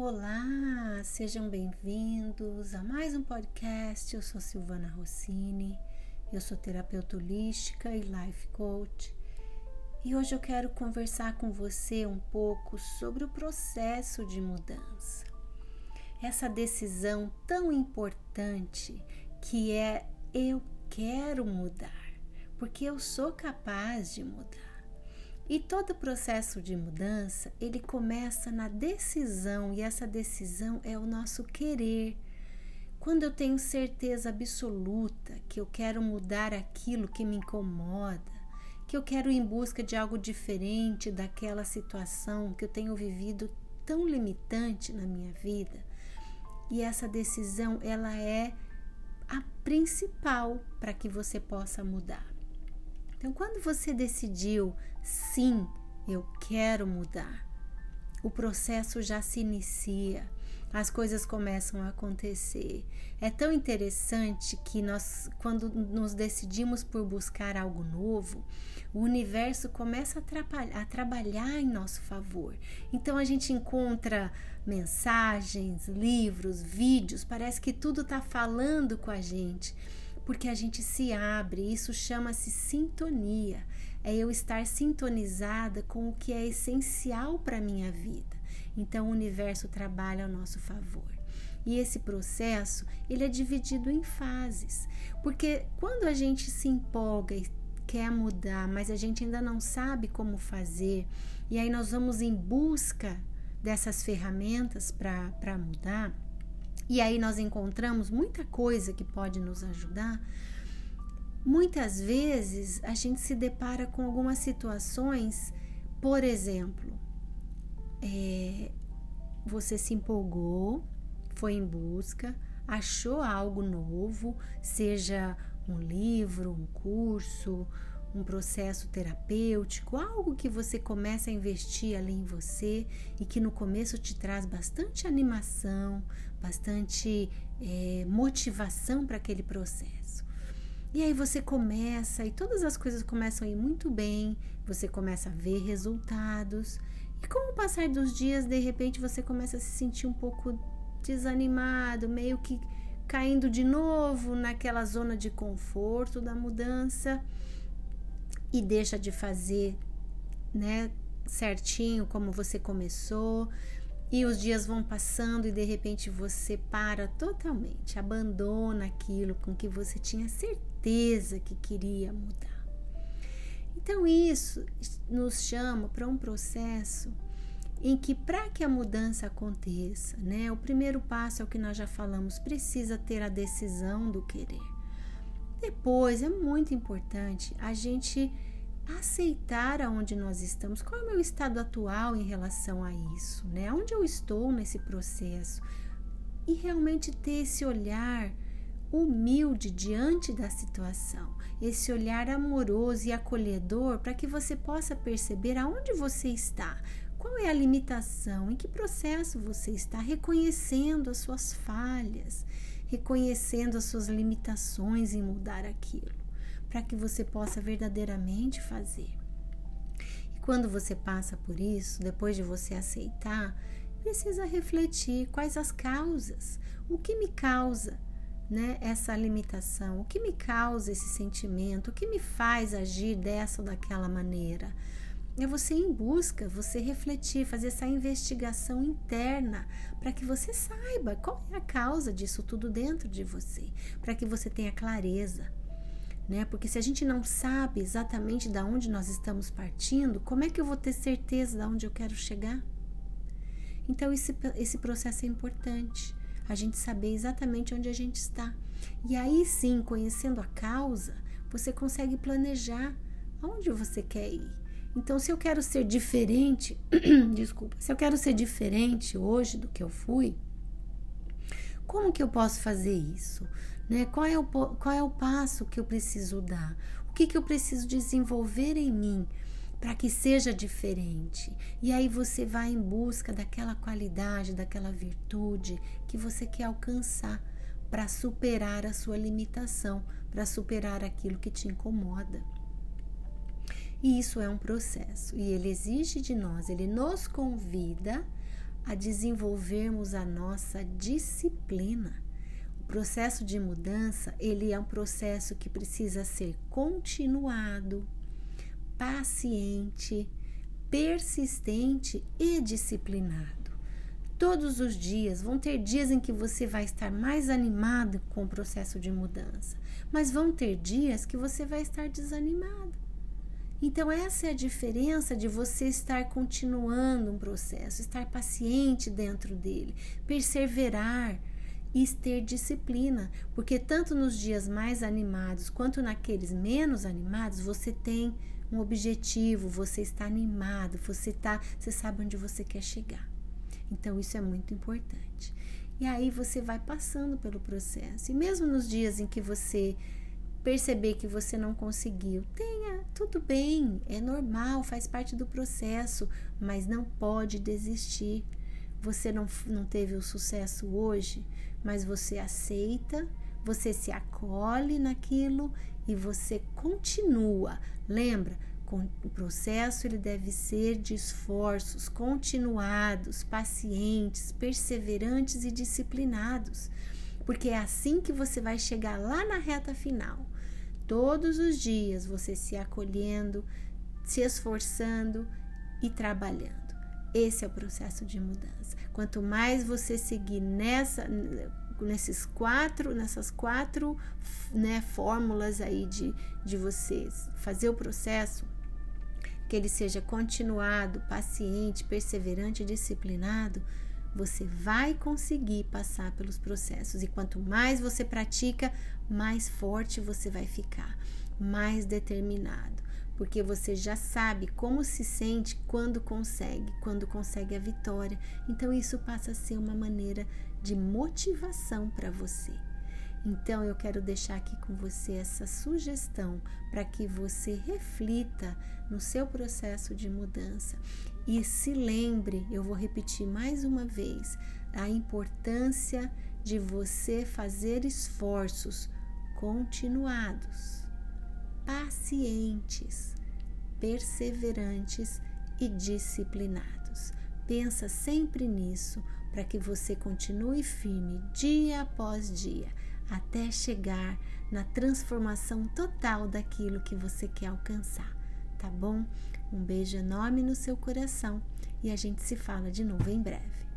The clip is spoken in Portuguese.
Olá, sejam bem-vindos a mais um podcast. Eu sou Silvana Rossini, eu sou terapeuta holística e life coach. E hoje eu quero conversar com você um pouco sobre o processo de mudança. Essa decisão tão importante que é eu quero mudar, porque eu sou capaz de mudar. E todo processo de mudança, ele começa na decisão, e essa decisão é o nosso querer. Quando eu tenho certeza absoluta que eu quero mudar aquilo que me incomoda, que eu quero ir em busca de algo diferente daquela situação que eu tenho vivido tão limitante na minha vida, e essa decisão ela é a principal para que você possa mudar. Então, quando você decidiu, sim, eu quero mudar, o processo já se inicia, as coisas começam a acontecer. É tão interessante que nós, quando nos decidimos por buscar algo novo, o universo começa a, a trabalhar em nosso favor. Então a gente encontra mensagens, livros, vídeos, parece que tudo está falando com a gente porque a gente se abre, isso chama-se sintonia. É eu estar sintonizada com o que é essencial para a minha vida. Então o universo trabalha ao nosso favor. E esse processo, ele é dividido em fases. Porque quando a gente se empolga e quer mudar, mas a gente ainda não sabe como fazer, e aí nós vamos em busca dessas ferramentas para mudar, e aí nós encontramos muita coisa que pode nos ajudar. Muitas vezes a gente se depara com algumas situações, por exemplo, é, você se empolgou, foi em busca, achou algo novo, seja um livro, um curso, um processo terapêutico, algo que você começa a investir ali em você e que no começo te traz bastante animação, bastante é, motivação para aquele processo. E aí você começa e todas as coisas começam a ir muito bem, você começa a ver resultados. E com o passar dos dias, de repente você começa a se sentir um pouco desanimado, meio que caindo de novo naquela zona de conforto da mudança e deixa de fazer, né, certinho como você começou. E os dias vão passando e de repente você para totalmente, abandona aquilo com que você tinha certeza que queria mudar. Então, isso nos chama para um processo em que, para que a mudança aconteça, né, o primeiro passo é o que nós já falamos, precisa ter a decisão do querer. Depois é muito importante a gente aceitar aonde nós estamos, qual é o meu estado atual em relação a isso, né? Onde eu estou nesse processo e realmente ter esse olhar humilde diante da situação, esse olhar amoroso e acolhedor para que você possa perceber aonde você está, qual é a limitação, em que processo você está, reconhecendo as suas falhas, reconhecendo as suas limitações em mudar aquilo, para que você possa verdadeiramente fazer. E quando você passa por isso, depois de você aceitar, precisa refletir quais as causas, o que me causa né, essa limitação, o que me causa esse sentimento, o que me faz agir dessa ou daquela maneira é você ir em busca, você refletir, fazer essa investigação interna para que você saiba qual é a causa disso tudo dentro de você, para que você tenha clareza. Né? Porque se a gente não sabe exatamente de onde nós estamos partindo, como é que eu vou ter certeza de onde eu quero chegar? Então, esse, esse processo é importante, a gente saber exatamente onde a gente está. E aí sim, conhecendo a causa, você consegue planejar aonde você quer ir então, se eu quero ser diferente, desculpa, se eu quero ser diferente hoje do que eu fui, como que eu posso fazer isso? Né? Qual, é o, qual é o passo que eu preciso dar? O que, que eu preciso desenvolver em mim para que seja diferente? E aí você vai em busca daquela qualidade, daquela virtude que você quer alcançar para superar a sua limitação, para superar aquilo que te incomoda. E isso é um processo e ele exige de nós, ele nos convida a desenvolvermos a nossa disciplina. O processo de mudança, ele é um processo que precisa ser continuado, paciente, persistente e disciplinado. Todos os dias vão ter dias em que você vai estar mais animado com o processo de mudança, mas vão ter dias que você vai estar desanimado. Então, essa é a diferença de você estar continuando um processo, estar paciente dentro dele, perseverar e ter disciplina, porque tanto nos dias mais animados quanto naqueles menos animados, você tem um objetivo, você está animado, você tá, você sabe onde você quer chegar. Então, isso é muito importante. E aí você vai passando pelo processo. E mesmo nos dias em que você perceber que você não conseguiu, tenha, tudo bem, é normal, faz parte do processo, mas não pode desistir. Você não, não teve o sucesso hoje, mas você aceita, você se acolhe naquilo e você continua. Lembra? O processo ele deve ser de esforços continuados, pacientes, perseverantes e disciplinados, porque é assim que você vai chegar lá na reta final. Todos os dias você se acolhendo, se esforçando e trabalhando. Esse é o processo de mudança. Quanto mais você seguir nessa nesses quatro, nessas quatro né, fórmulas aí de, de vocês fazer o processo, que ele seja continuado, paciente, perseverante disciplinado, você vai conseguir passar pelos processos. E quanto mais você pratica, mais forte você vai ficar, mais determinado, porque você já sabe como se sente quando consegue, quando consegue a vitória. Então isso passa a ser uma maneira de motivação para você. Então eu quero deixar aqui com você essa sugestão para que você reflita no seu processo de mudança e se lembre, eu vou repetir mais uma vez, a importância de você fazer esforços continuados, pacientes, perseverantes e disciplinados. Pensa sempre nisso para que você continue firme dia após dia até chegar na transformação total daquilo que você quer alcançar, tá bom? Um beijo enorme no seu coração e a gente se fala de novo em breve.